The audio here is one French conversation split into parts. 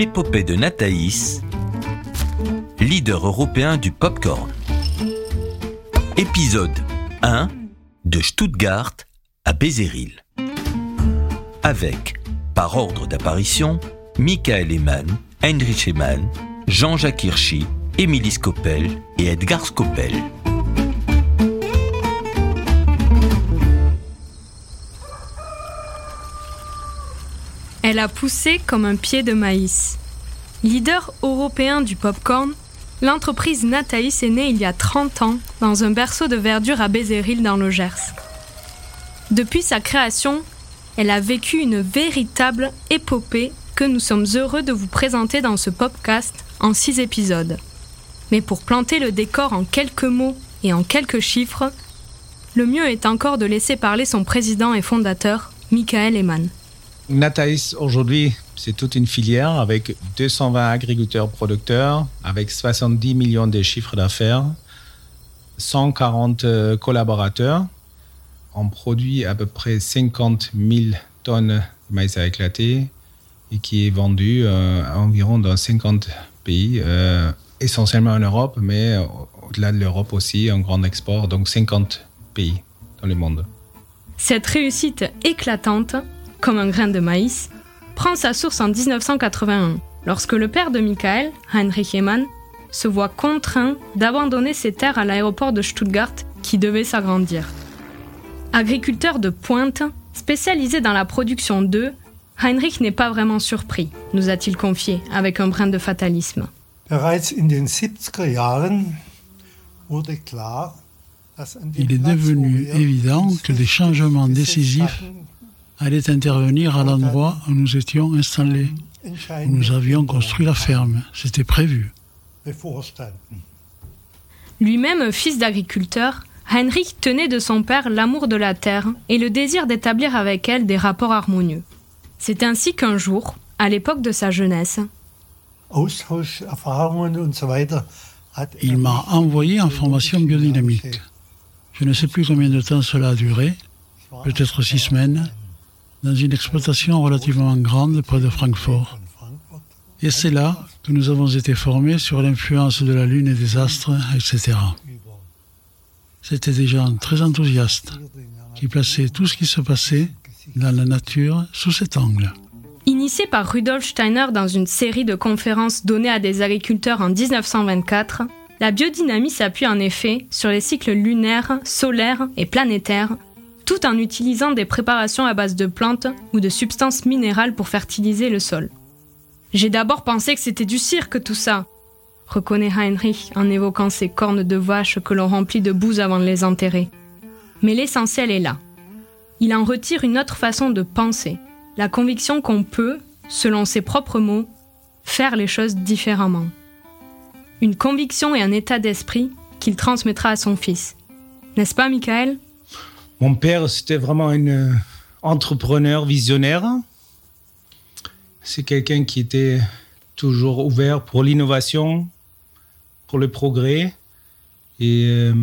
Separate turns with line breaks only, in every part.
l'épopée de Nathaïs, leader européen du popcorn. Épisode 1 de Stuttgart à Bézéril. Avec, par ordre d'apparition, Michael Eman, Heinrich Eman, Jean-Jacques Hirschi, Émilie Scopel et Edgar Scopel.
Elle a poussé comme un pied de maïs. Leader européen du popcorn, l'entreprise Nathaïs est née il y a 30 ans dans un berceau de verdure à Bézéril dans le Gers. Depuis sa création, elle a vécu une véritable épopée que nous sommes heureux de vous présenter dans ce podcast en six épisodes. Mais pour planter le décor en quelques mots et en quelques chiffres, le mieux est encore de laisser parler son président et fondateur, Michael Eman.
Nathaïs, aujourd'hui, c'est toute une filière avec 220 agriculteurs producteurs, avec 70 millions de chiffres d'affaires, 140 euh, collaborateurs. On produit à peu près 50 000 tonnes de maïs à éclater et qui est vendu euh, à environ dans 50 pays, euh, essentiellement en Europe, mais au-delà de l'Europe aussi, un grand export, donc 50 pays dans le monde.
Cette réussite éclatante comme un grain de maïs, prend sa source en 1981, lorsque le père de Michael, Heinrich Eman, se voit contraint d'abandonner ses terres à l'aéroport de Stuttgart qui devait s'agrandir. Agriculteur de pointe, spécialisé dans la production d'œufs, Heinrich n'est pas vraiment surpris, nous a-t-il confié avec un brin de fatalisme.
Il est devenu évident que des changements décisifs allait intervenir à l'endroit où nous étions installés, où nous avions construit la ferme. C'était prévu.
Lui-même fils d'agriculteur, Heinrich tenait de son père l'amour de la terre et le désir d'établir avec elle des rapports harmonieux. C'est ainsi qu'un jour, à l'époque de sa jeunesse,
il m'a envoyé en formation biodynamique. Je ne sais plus combien de temps cela a duré, peut-être six semaines, dans une exploitation relativement grande près de Francfort. Et c'est là que nous avons été formés sur l'influence de la Lune et des astres, etc. C'était des gens très enthousiastes qui plaçaient tout ce qui se passait dans la nature sous cet angle.
Initié par Rudolf Steiner dans une série de conférences données à des agriculteurs en 1924, la biodynamie s'appuie en effet sur les cycles lunaires, solaires et planétaires tout en utilisant des préparations à base de plantes ou de substances minérales pour fertiliser le sol. J'ai d'abord pensé que c'était du cirque tout ça, reconnaît Heinrich en évoquant ces cornes de vache que l'on remplit de bouse avant de les enterrer. Mais l'essentiel est là. Il en retire une autre façon de penser, la conviction qu'on peut, selon ses propres mots, faire les choses différemment. Une conviction et un état d'esprit qu'il transmettra à son fils. N'est-ce pas, Michael?
Mon père, c'était vraiment un euh, entrepreneur visionnaire. C'est quelqu'un qui était toujours ouvert pour l'innovation, pour le progrès. Et euh,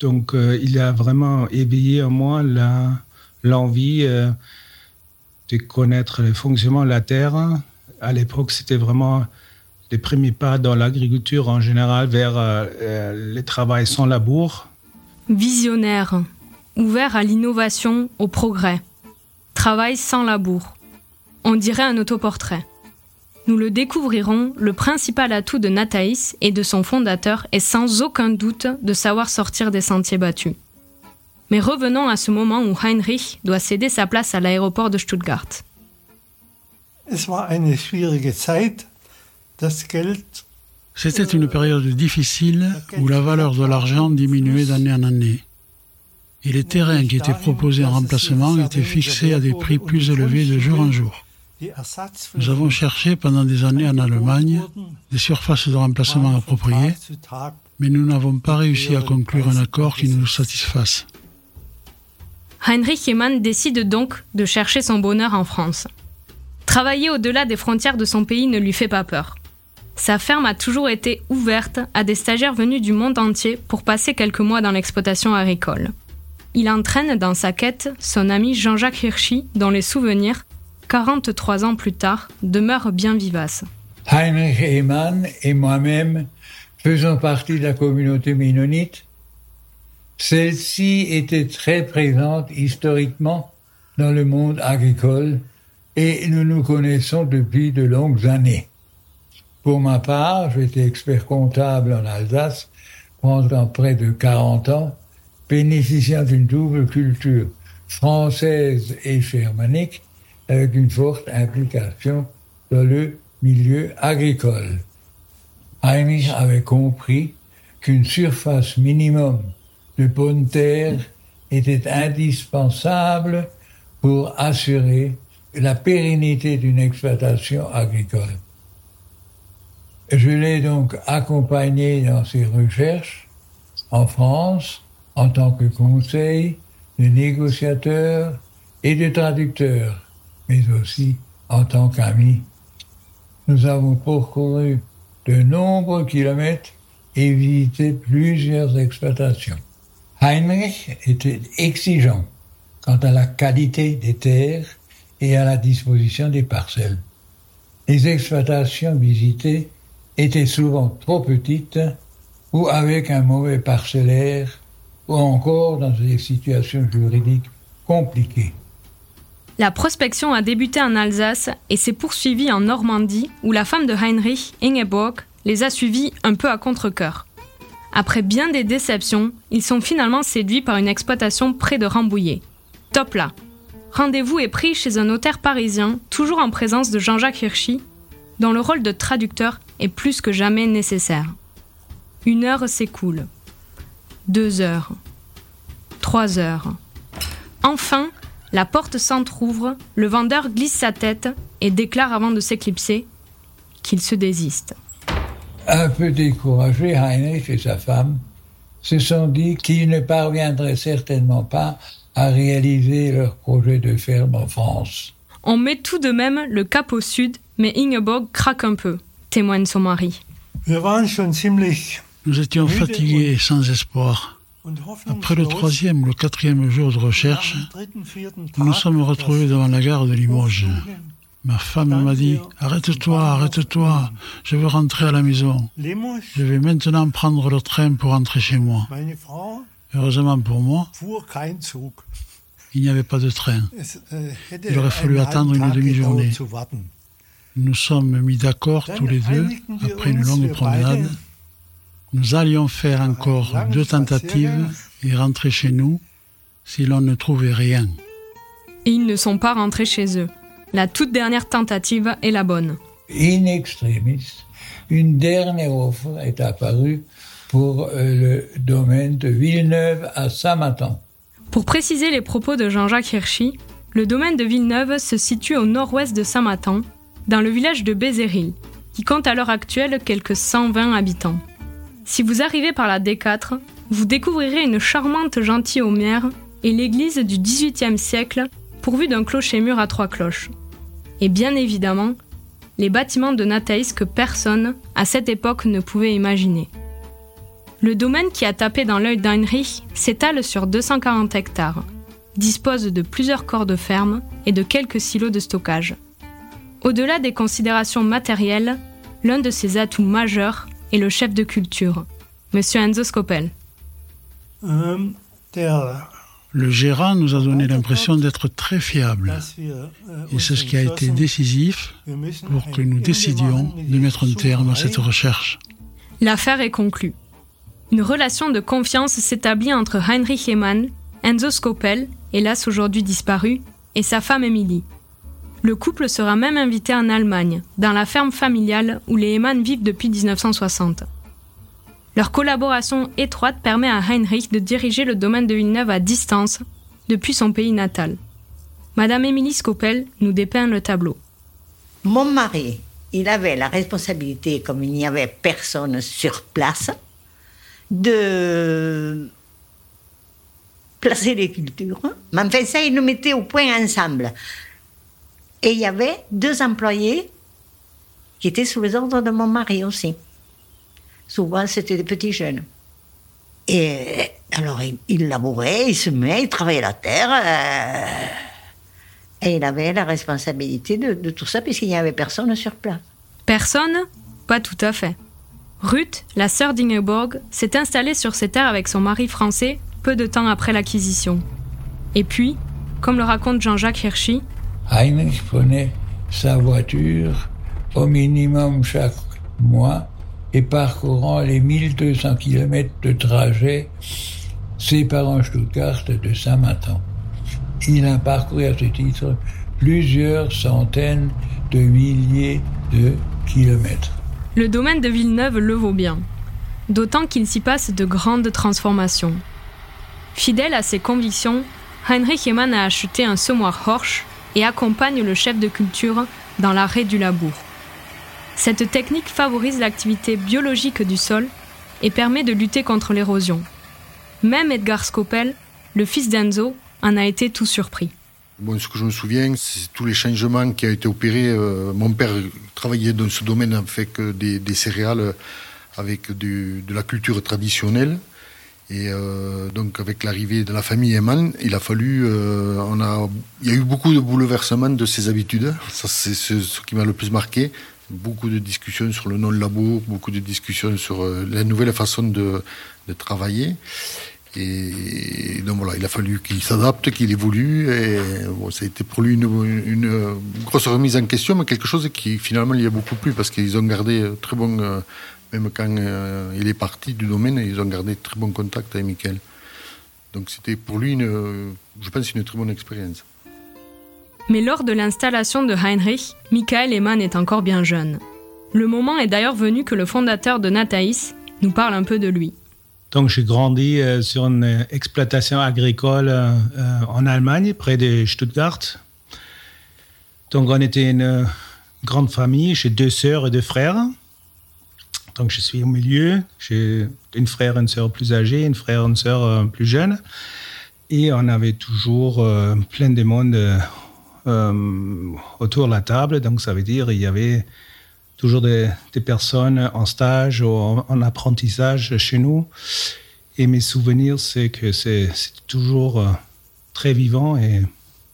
donc, euh, il a vraiment éveillé en moi l'envie de connaître le fonctionnement de la terre. À l'époque, c'était vraiment les premiers pas dans l'agriculture en général vers le travail sans labour
Visionnaire, ouvert à l'innovation, au progrès. Travail sans labour. On dirait un autoportrait. Nous le découvrirons, le principal atout de Nathaïs et de son fondateur est sans aucun doute de savoir sortir des sentiers battus. Mais revenons à ce moment où Heinrich doit céder sa place à l'aéroport de Stuttgart.
C'était une période difficile où la valeur de l'argent diminuait d'année en année. Et les terrains qui étaient proposés en remplacement étaient fixés à des prix plus élevés de jour en jour. Nous avons cherché pendant des années en Allemagne des surfaces de remplacement appropriées, mais nous n'avons pas réussi à conclure un accord qui nous satisfasse.
Heinrich Eman décide donc de chercher son bonheur en France. Travailler au-delà des frontières de son pays ne lui fait pas peur. Sa ferme a toujours été ouverte à des stagiaires venus du monde entier pour passer quelques mois dans l'exploitation agricole. Il entraîne dans sa quête son ami Jean-Jacques Hirschi dans les souvenirs 43 ans plus tard, demeure bien vivace.
Heinrich Ehemann et moi-même faisons partie de la communauté ménonite. Celle-ci était très présente historiquement dans le monde agricole et nous nous connaissons depuis de longues années. Pour ma part, j'étais expert comptable en Alsace pendant près de 40 ans, bénéficiant d'une double culture française et germanique avec une forte implication dans le milieu agricole. Heinrich avait compris qu'une surface minimum de bonne terre était indispensable pour assurer la pérennité d'une exploitation agricole. Je l'ai donc accompagné dans ses recherches en France en tant que conseil de négociateur et de traducteur, mais aussi en tant qu'ami. Nous avons parcouru de nombreux kilomètres et visité plusieurs exploitations. Heinrich était exigeant quant à la qualité des terres et à la disposition des parcelles. Les exploitations visitées étaient souvent trop petites ou avec un mauvais parcellaire ou encore dans des situations juridiques compliquées.
La prospection a débuté en Alsace et s'est poursuivie en Normandie où la femme de Heinrich, Ingeborg, les a suivis un peu à contre-coeur. Après bien des déceptions, ils sont finalement séduits par une exploitation près de Rambouillet. Top là Rendez-vous est pris chez un notaire parisien, toujours en présence de Jean-Jacques Hirschi, dont le rôle de traducteur est plus que jamais nécessaire. Une heure s'écoule. Deux heures. Trois heures. Enfin, la porte s'entr'ouvre, le vendeur glisse sa tête et déclare avant de s'éclipser qu'il se désiste.
Un peu découragé, Heinrich et sa femme se sont dit qu'ils ne parviendraient certainement pas à réaliser leur projet de ferme en France.
On met tout de même le cap au sud, mais Ingeborg craque un peu, témoigne son mari.
Nous étions fatigués et sans espoir. Après le troisième ou le quatrième jour de recherche, nous nous sommes retrouvés devant la gare de Limoges. Ma femme m'a dit Arrête-toi, arrête-toi, je veux rentrer à la maison. Je vais maintenant prendre le train pour rentrer chez moi. Heureusement pour moi, il n'y avait pas de train. Il aurait fallu attendre une demi-journée. Nous sommes mis d'accord tous les deux, après une longue promenade. Nous allions faire encore deux tentatives et rentrer chez nous si l'on ne trouvait rien.
Et ils ne sont pas rentrés chez eux. La toute dernière tentative est la bonne.
In extremis, une dernière offre est apparue pour euh, le domaine de Villeneuve à Saint-Matan.
Pour préciser les propos de Jean-Jacques Hirschi, le domaine de Villeneuve se situe au nord-ouest de Saint-Matan, dans le village de Bézéril, qui compte à l'heure actuelle quelques 120 habitants. Si vous arrivez par la D4, vous découvrirez une charmante gentilhommière et l'église du XVIIIe siècle pourvue d'un clocher-mur à trois cloches et bien évidemment les bâtiments de Nathaïs que personne, à cette époque, ne pouvait imaginer. Le domaine qui a tapé dans l'œil d'Heinrich s'étale sur 240 hectares, dispose de plusieurs corps de ferme et de quelques silos de stockage. Au-delà des considérations matérielles, l'un de ses atouts majeurs est le chef de culture, M. Enzo Scopel.
Euh, le gérant nous a donné l'impression d'être très fiable. Et c'est ce qui a été décisif pour que nous décidions de mettre un terme à cette recherche.
L'affaire est conclue. Une relation de confiance s'établit entre Heinrich Emann, Enzo Scopel, hélas aujourd'hui disparu, et sa femme Emily. Le couple sera même invité en Allemagne, dans la ferme familiale où les Emann vivent depuis 1960. Leur collaboration étroite permet à Heinrich de diriger le domaine de Villeneuve à distance, depuis son pays natal. Madame Émilie Scopel nous dépeint le tableau.
Mon mari, il avait la responsabilité, comme il n'y avait personne sur place, de placer les cultures. Mais enfin, ça, il nous mettait au point ensemble. Et il y avait deux employés qui étaient sous les ordres de mon mari aussi. Souvent, c'était des petits jeunes. Et alors, il, labourait, il semait, il travaillait la terre. Euh, Et il avait la responsabilité de, de tout ça puisqu'il n'y avait personne sur place.
Personne? Pas tout à fait. Ruth, la sœur d'Ingeborg, s'est installée sur ces terres avec son mari français peu de temps après l'acquisition. Et puis, comme le raconte Jean-Jacques Hirschi,
Heinrich prenait sa voiture au minimum chaque mois et parcourant les 1200 km de trajet séparant Stuttgart de Saint-Matan. Il a parcouru à ce titre plusieurs centaines de milliers de kilomètres.
Le domaine de Villeneuve le vaut bien, d'autant qu'il s'y passe de grandes transformations. Fidèle à ses convictions, Heinrich Emann a acheté un semoir Horsch et accompagne le chef de culture dans l'arrêt du labour. Cette technique favorise l'activité biologique du sol et permet de lutter contre l'érosion. Même Edgar Scopel, le fils d'Enzo, en a été tout surpris.
Ce que je me souviens, c'est tous les changements qui ont été opérés. Euh, mon père travaillait dans ce domaine avec des, céréales, avec de la culture traditionnelle. Et euh, donc, avec l'arrivée de la famille Eman, il a fallu. Euh, il y a eu beaucoup de bouleversements de ses habitudes. Ça, c'est ce, qui m'a le plus marqué. Beaucoup de discussions sur le non-labour, beaucoup de discussions sur euh, la nouvelle façon de, de travailler. Et donc voilà, il a fallu qu'il s'adapte, qu'il évolue. Et ça a été pour lui une, une, grosse remise en question, mais quelque chose qui finalement y a beaucoup plus parce qu'ils ont gardé très bon, même quand euh, il est parti du domaine, ils ont gardé très bon contact avec Michael. Donc c'était pour lui, une, je pense, une très bonne expérience.
Mais lors de l'installation de Heinrich, Michael Eman est encore bien jeune. Le moment est d'ailleurs venu que le fondateur de Nataïs nous parle un peu de lui.
Donc j'ai grandi euh, sur une euh, exploitation agricole euh, en Allemagne, près de Stuttgart. Donc on était une grande famille, j'ai deux sœurs et deux frères. Donc je suis au milieu, j'ai une frère et une sœur plus âgée, une frère et une sœur plus jeune. Et on avait toujours plein de monde autour de la table, donc ça veut dire il y avait toujours des, personnes en stage ou en, en, apprentissage chez nous. Et mes souvenirs, c'est que c'est toujours euh, très vivant et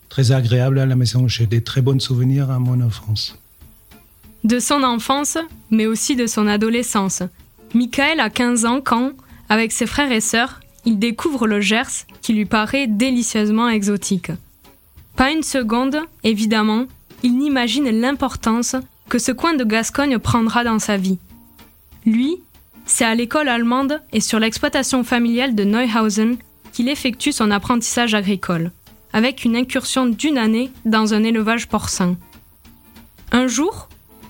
très agréable à la maison. J'ai des très bons souvenirs à mon enfance.
De son enfance, mais aussi de son adolescence. Michael a 15 ans quand, avec ses frères et sœurs, il découvre le Gers qui lui paraît délicieusement exotique. Pas une seconde, évidemment, il n'imagine l'importance que ce coin de Gascogne prendra dans sa vie. Lui, c'est à l'école allemande et sur l'exploitation familiale de Neuhausen qu'il effectue son apprentissage agricole, avec une incursion d'une année dans un élevage porcin. Un jour,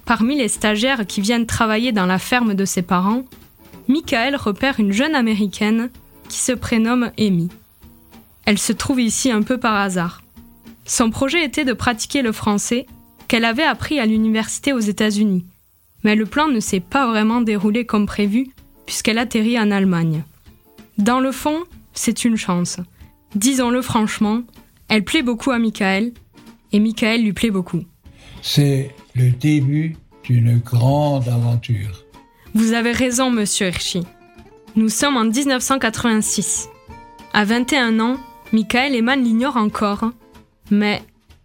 parmi les stagiaires qui viennent travailler dans la ferme de ses parents, Michael repère une jeune américaine qui se prénomme Amy. Elle se trouve ici un peu par hasard. Son projet était de pratiquer le français qu'elle avait appris à l'université aux États-Unis. Mais le plan ne s'est pas vraiment déroulé comme prévu, puisqu'elle atterrit en Allemagne. Dans le fond, c'est une chance. Disons-le franchement, elle plaît beaucoup à Michael, et Michael lui plaît beaucoup.
C'est le début d'une grande aventure.
Vous avez raison, monsieur Hirschi. Nous sommes en 1986. À 21 ans, Michael Eman l'ignore encore, mais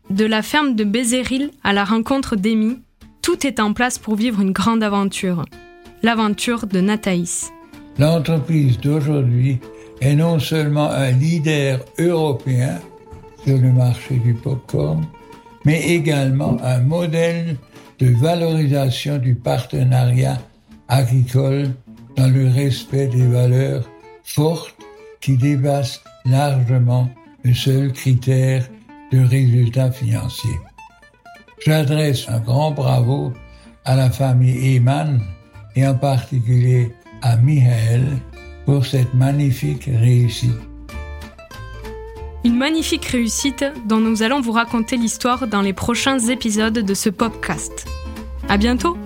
de la ferme de Bézéril à la rencontre d'Amy, tout est en place pour vivre une grande aventure. L'aventure de Nataïs.
L'entreprise d'aujourd'hui est non seulement un leader européen sur le marché du popcorn, mais également un modèle de valorisation du partenariat agricole dans le respect des valeurs fortes qui dépassent largement le seul critère de résultats financiers. J'adresse un grand bravo à la famille Eman et en particulier à Michael pour cette magnifique réussite.
Une magnifique réussite dont nous allons vous raconter l'histoire dans les prochains épisodes de ce podcast. À bientôt!